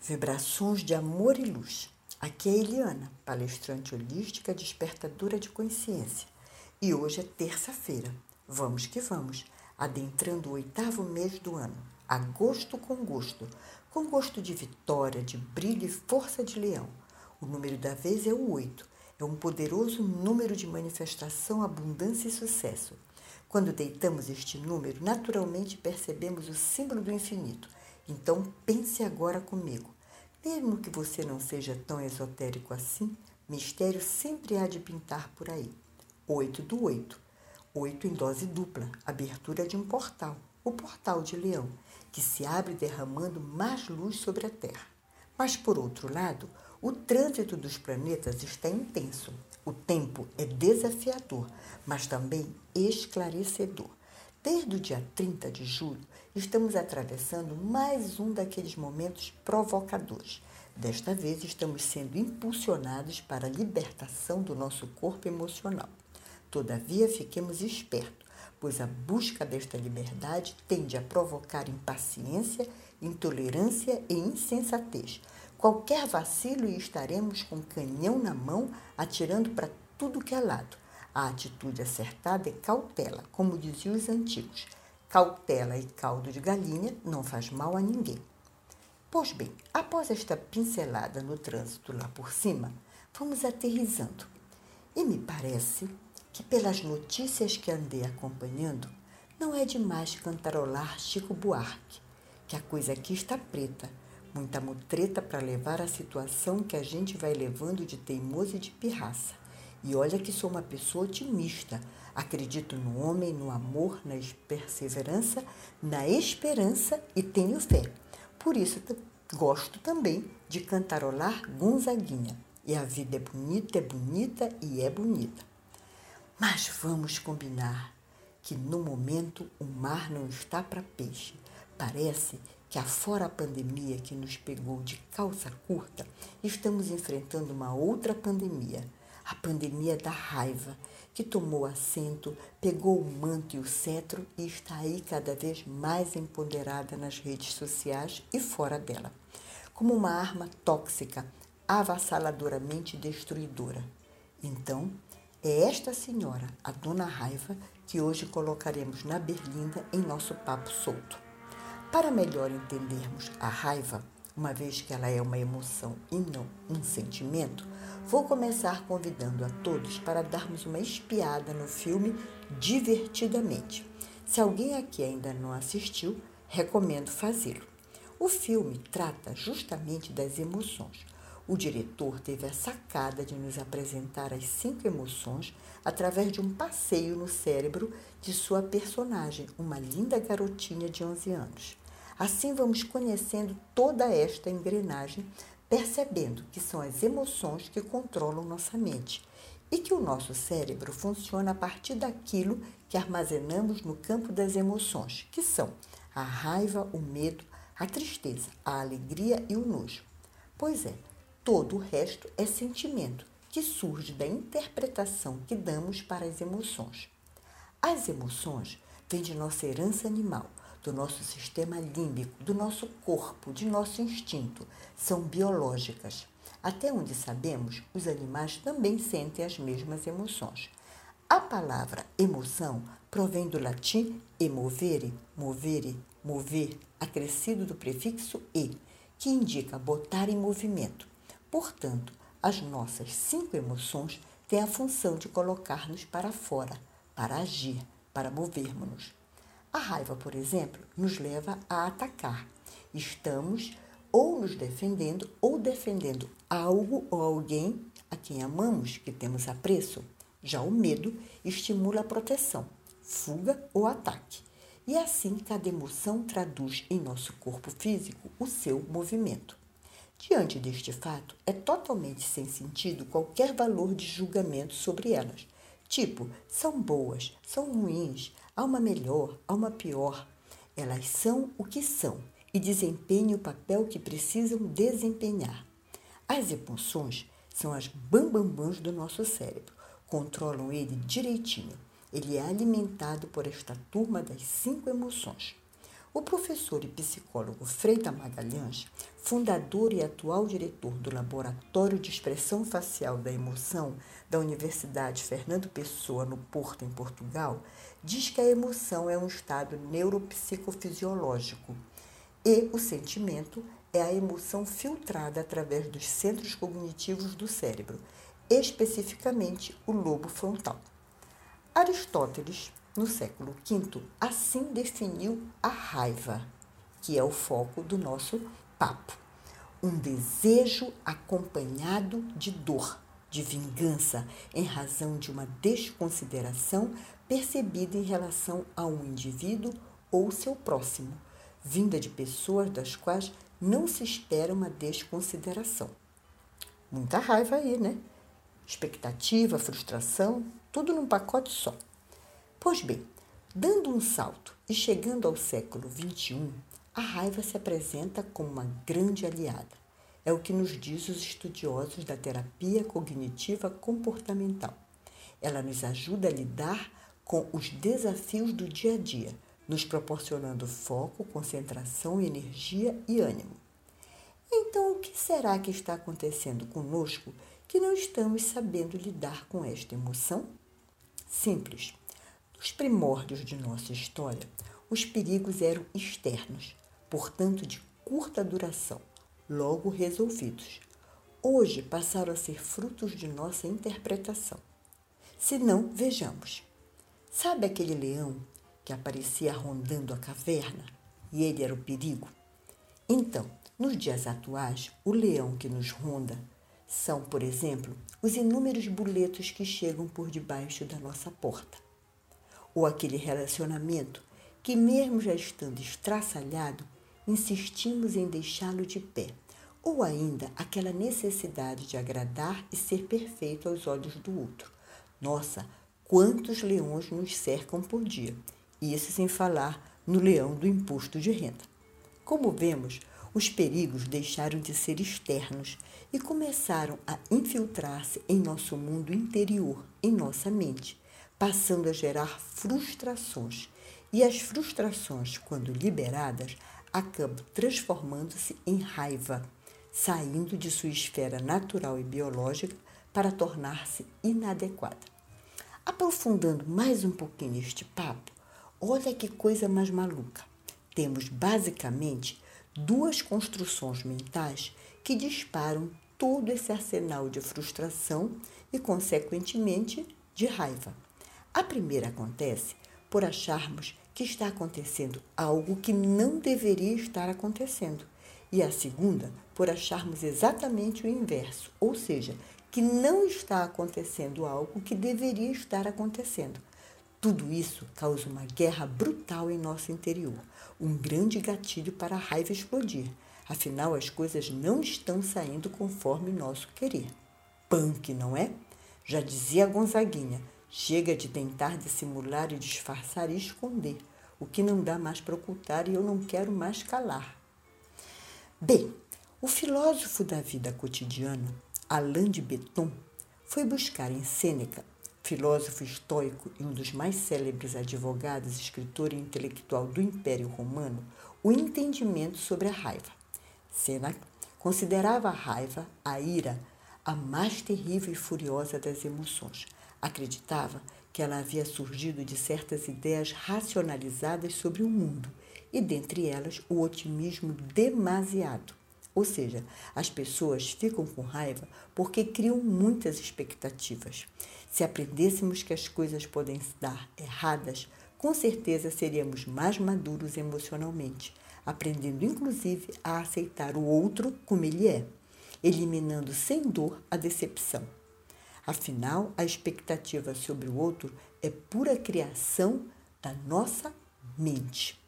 Vibrações de amor e luz. Aqui é Eliana, palestrante holística despertadora de consciência. E hoje é terça-feira. Vamos que vamos, adentrando o oitavo mês do ano. Agosto com gosto. Com gosto de vitória, de brilho e força de leão. O número da vez é o oito. É um poderoso número de manifestação, abundância e sucesso. Quando deitamos este número, naturalmente percebemos o símbolo do infinito. Então pense agora comigo. Mesmo que você não seja tão esotérico assim, mistério sempre há de pintar por aí. Oito do oito. Oito em dose dupla, abertura de um portal, o portal de Leão, que se abre derramando mais luz sobre a Terra. Mas, por outro lado, o trânsito dos planetas está intenso. O tempo é desafiador, mas também esclarecedor. Desde o dia 30 de julho, estamos atravessando mais um daqueles momentos provocadores. Desta vez, estamos sendo impulsionados para a libertação do nosso corpo emocional. Todavia, fiquemos espertos, pois a busca desta liberdade tende a provocar impaciência, intolerância e insensatez. Qualquer vacilo e estaremos com canhão na mão, atirando para tudo que é lado a atitude acertada é cautela, como diziam os antigos. Cautela e caldo de galinha não faz mal a ninguém. Pois bem, após esta pincelada no trânsito lá por cima, vamos aterrizando. E me parece que, pelas notícias que andei acompanhando, não é demais cantarolar Chico Buarque, que a coisa aqui está preta, muita mutreta para levar a situação que a gente vai levando de teimoso e de pirraça. E olha que sou uma pessoa otimista. Acredito no homem, no amor, na perseverança, na esperança e tenho fé. Por isso gosto também de cantarolar Gonzaguinha. E a vida é bonita, é bonita e é bonita. Mas vamos combinar que no momento o mar não está para peixe. Parece que afora a pandemia que nos pegou de calça curta, estamos enfrentando uma outra pandemia a pandemia da raiva, que tomou assento, pegou o manto e o cetro e está aí cada vez mais empoderada nas redes sociais e fora dela, como uma arma tóxica, avassaladoramente destruidora. Então, é esta senhora, a Dona Raiva, que hoje colocaremos na berlinda em nosso papo solto. Para melhor entendermos a raiva, uma vez que ela é uma emoção e não um sentimento, vou começar convidando a todos para darmos uma espiada no filme divertidamente. Se alguém aqui ainda não assistiu, recomendo fazê-lo. O filme trata justamente das emoções. O diretor teve a sacada de nos apresentar as cinco emoções através de um passeio no cérebro de sua personagem, uma linda garotinha de 11 anos. Assim vamos conhecendo toda esta engrenagem, percebendo que são as emoções que controlam nossa mente e que o nosso cérebro funciona a partir daquilo que armazenamos no campo das emoções, que são a raiva, o medo, a tristeza, a alegria e o nojo. Pois é, todo o resto é sentimento que surge da interpretação que damos para as emoções. As emoções vêm de nossa herança animal, do nosso sistema límbico, do nosso corpo, de nosso instinto, são biológicas. Até onde sabemos, os animais também sentem as mesmas emoções. A palavra emoção provém do latim emovere, movere, mover, acrescido do prefixo e, que indica botar em movimento. Portanto, as nossas cinco emoções têm a função de colocar-nos para fora, para agir, para movermos-nos. A raiva, por exemplo, nos leva a atacar. Estamos ou nos defendendo ou defendendo algo ou alguém a quem amamos, que temos apreço. Já o medo estimula a proteção, fuga ou ataque. E assim cada emoção traduz em nosso corpo físico o seu movimento. Diante deste fato, é totalmente sem sentido qualquer valor de julgamento sobre elas. Tipo, são boas, são ruins, Há uma melhor, há uma pior. Elas são o que são e desempenham o papel que precisam desempenhar. As emoções são as bambambãs do nosso cérebro, controlam ele direitinho. Ele é alimentado por esta turma das cinco emoções. O professor e psicólogo Freita Magalhães, fundador e atual diretor do Laboratório de Expressão Facial da Emoção da Universidade Fernando Pessoa, no Porto, em Portugal, diz que a emoção é um estado neuropsicofisiológico e o sentimento é a emoção filtrada através dos centros cognitivos do cérebro, especificamente o lobo frontal. Aristóteles, no século V, assim definiu a raiva, que é o foco do nosso papo. Um desejo acompanhado de dor, de vingança, em razão de uma desconsideração percebida em relação a um indivíduo ou seu próximo, vinda de pessoas das quais não se espera uma desconsideração. Muita raiva aí, né? Expectativa, frustração, tudo num pacote só. Pois bem, dando um salto e chegando ao século XXI, a raiva se apresenta como uma grande aliada. É o que nos diz os estudiosos da terapia cognitiva comportamental. Ela nos ajuda a lidar com os desafios do dia a dia nos proporcionando foco, concentração, energia e ânimo. Então, o que será que está acontecendo conosco que não estamos sabendo lidar com esta emoção? Simples. Nos primórdios de nossa história, os perigos eram externos, portanto de curta duração, logo resolvidos. Hoje passaram a ser frutos de nossa interpretação. Se não, vejamos. Sabe aquele leão que aparecia rondando a caverna e ele era o perigo? Então, nos dias atuais, o leão que nos ronda são, por exemplo, os inúmeros boletos que chegam por debaixo da nossa porta. Ou aquele relacionamento que, mesmo já estando estraçalhado, insistimos em deixá-lo de pé. Ou ainda aquela necessidade de agradar e ser perfeito aos olhos do outro. Nossa, quantos leões nos cercam por dia! Isso sem falar no leão do imposto de renda. Como vemos, os perigos deixaram de ser externos e começaram a infiltrar-se em nosso mundo interior, em nossa mente, passando a gerar frustrações. E as frustrações, quando liberadas, acabam transformando-se em raiva, saindo de sua esfera natural e biológica para tornar-se inadequada. Aprofundando mais um pouquinho este papo, Olha que coisa mais maluca. Temos basicamente duas construções mentais que disparam todo esse arsenal de frustração e, consequentemente, de raiva. A primeira acontece por acharmos que está acontecendo algo que não deveria estar acontecendo. E a segunda, por acharmos exatamente o inverso, ou seja, que não está acontecendo algo que deveria estar acontecendo. Tudo isso causa uma guerra brutal em nosso interior, um grande gatilho para a raiva explodir. Afinal, as coisas não estão saindo conforme nosso querer. Punk, não é? Já dizia Gonzaguinha, chega de tentar dissimular e disfarçar e esconder. O que não dá mais para ocultar e eu não quero mais calar. Bem, o filósofo da vida cotidiana, Alain de Botton, foi buscar em Sêneca filósofo estoico e um dos mais célebres advogados, escritor e intelectual do Império Romano, o entendimento sobre a raiva. Seneca considerava a raiva, a ira, a mais terrível e furiosa das emoções. Acreditava que ela havia surgido de certas ideias racionalizadas sobre o mundo, e dentre elas o otimismo demasiado. Ou seja, as pessoas ficam com raiva porque criam muitas expectativas. Se aprendêssemos que as coisas podem dar erradas, com certeza seríamos mais maduros emocionalmente, aprendendo inclusive a aceitar o outro como ele é, eliminando sem dor a decepção. Afinal, a expectativa sobre o outro é pura criação da nossa mente.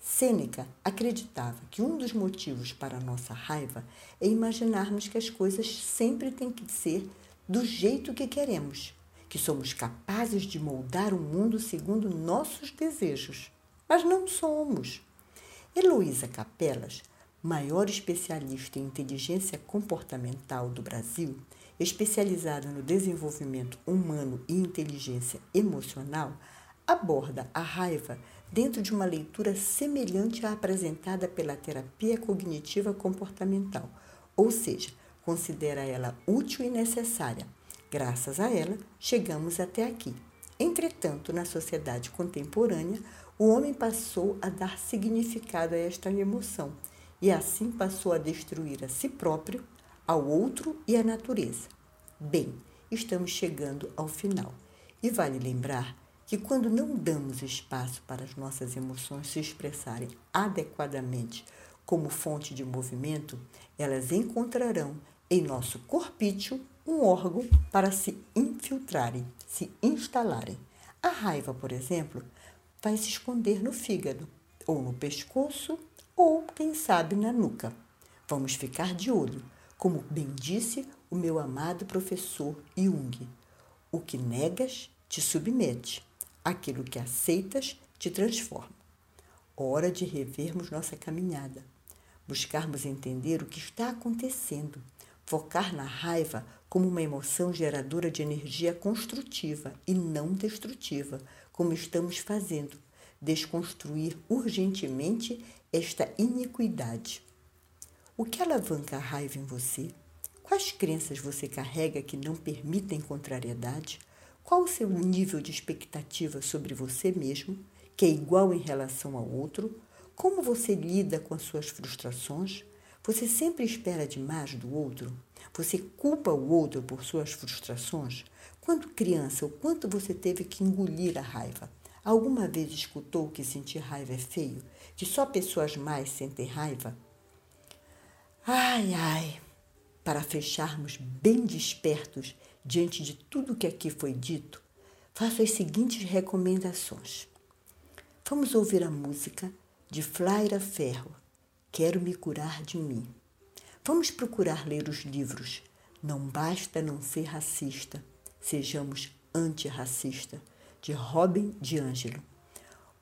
Sêneca acreditava que um dos motivos para a nossa raiva é imaginarmos que as coisas sempre têm que ser do jeito que queremos, que somos capazes de moldar o mundo segundo nossos desejos. Mas não somos. Heloísa Capelas, maior especialista em inteligência comportamental do Brasil, especializada no desenvolvimento humano e inteligência emocional, aborda a raiva dentro de uma leitura semelhante à apresentada pela terapia cognitiva comportamental, ou seja, considera ela útil e necessária. Graças a ela, chegamos até aqui. Entretanto, na sociedade contemporânea, o homem passou a dar significado a esta emoção e assim passou a destruir a si próprio, ao outro e à natureza. Bem, estamos chegando ao final. E vale lembrar que quando não damos espaço para as nossas emoções se expressarem adequadamente como fonte de movimento, elas encontrarão em nosso corpício um órgão para se infiltrarem, se instalarem. A raiva, por exemplo, vai se esconder no fígado, ou no pescoço, ou, quem sabe, na nuca. Vamos ficar de olho, como bem disse o meu amado professor Jung. O que negas te submete, aquilo que aceitas te transforma. Hora de revermos nossa caminhada, buscarmos entender o que está acontecendo, focar na raiva como uma emoção geradora de energia construtiva e não destrutiva, como estamos fazendo, desconstruir urgentemente esta iniquidade. O que alavanca a raiva em você? Quais crenças você carrega que não permitem contrariedade? Qual o seu nível de expectativa sobre você mesmo, que é igual em relação ao outro? Como você lida com as suas frustrações? Você sempre espera demais do outro? Você culpa o outro por suas frustrações? Quando criança, o quanto você teve que engolir a raiva? Alguma vez escutou que sentir raiva é feio? Que só pessoas mais sentem raiva? Ai, ai! Para fecharmos bem despertos diante de tudo que aqui foi dito, faço as seguintes recomendações. Vamos ouvir a música de Flaira Ferro, Quero Me Curar de Mim. Vamos procurar ler os livros Não Basta Não Ser Racista, Sejamos Antirracista, de Robin DiAngelo.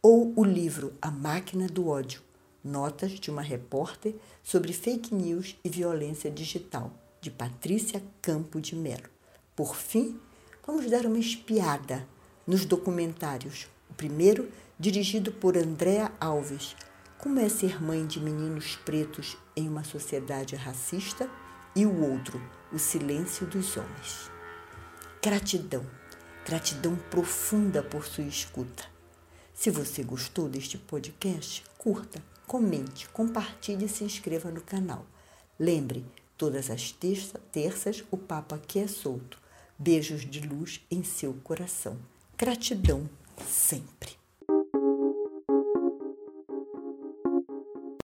Ou o livro A Máquina do Ódio, Notas de uma repórter sobre fake news e violência digital, de Patrícia Campo de Melo. Por fim, vamos dar uma espiada nos documentários. O primeiro, dirigido por Andréa Alves, Como é ser mãe de meninos pretos em uma sociedade racista, e o outro, O Silêncio dos Homens. Gratidão, gratidão profunda por sua escuta. Se você gostou deste podcast, curta, comente, compartilhe e se inscreva no canal. Lembre, todas as terça, terças o papo aqui é solto. Beijos de luz em seu coração. Gratidão sempre.